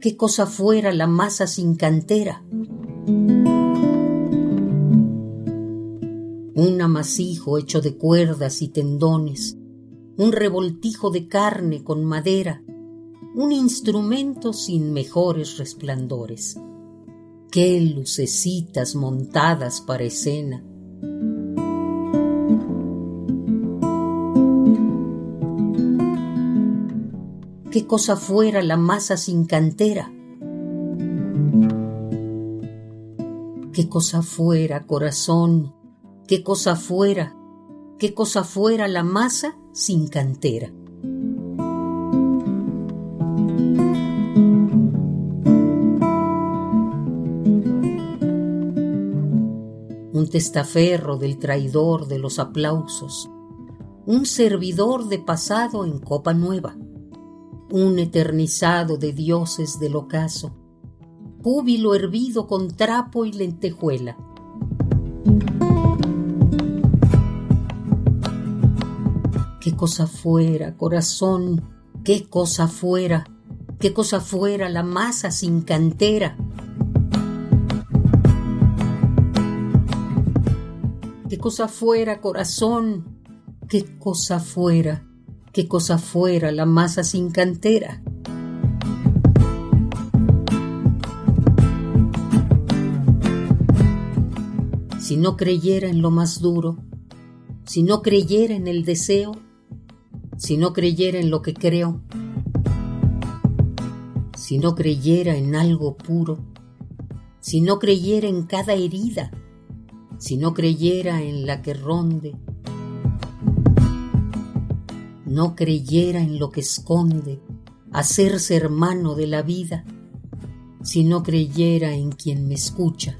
Qué cosa fuera la masa sin cantera. Un amasijo hecho de cuerdas y tendones, un revoltijo de carne con madera, un instrumento sin mejores resplandores. Qué lucecitas montadas para escena. Qué cosa fuera la masa sin cantera. Qué cosa fuera, corazón, qué cosa fuera, qué cosa fuera la masa sin cantera. Un testaferro del traidor de los aplausos, un servidor de pasado en copa nueva un eternizado de dioses del ocaso, júbilo hervido con trapo y lentejuela. Qué cosa fuera, corazón, qué cosa fuera, qué cosa fuera la masa sin cantera. Qué cosa fuera, corazón, qué cosa fuera qué cosa fuera la masa sin cantera. Si no creyera en lo más duro, si no creyera en el deseo, si no creyera en lo que creo, si no creyera en algo puro, si no creyera en cada herida, si no creyera en la que ronde, no creyera en lo que esconde, hacerse hermano de la vida, si no creyera en quien me escucha,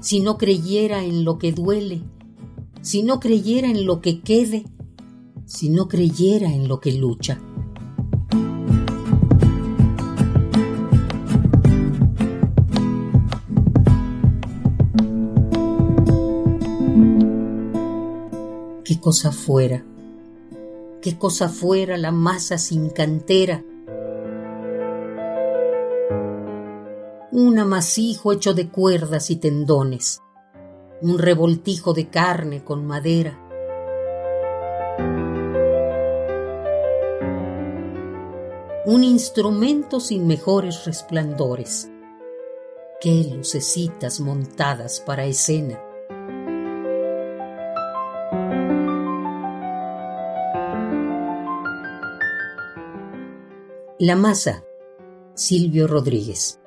si no creyera en lo que duele, si no creyera en lo que quede, si no creyera en lo que lucha. Qué cosa fuera, qué cosa fuera la masa sin cantera. Un amasijo hecho de cuerdas y tendones, un revoltijo de carne con madera. Un instrumento sin mejores resplandores. Qué lucecitas montadas para escena. La masa, Silvio Rodríguez.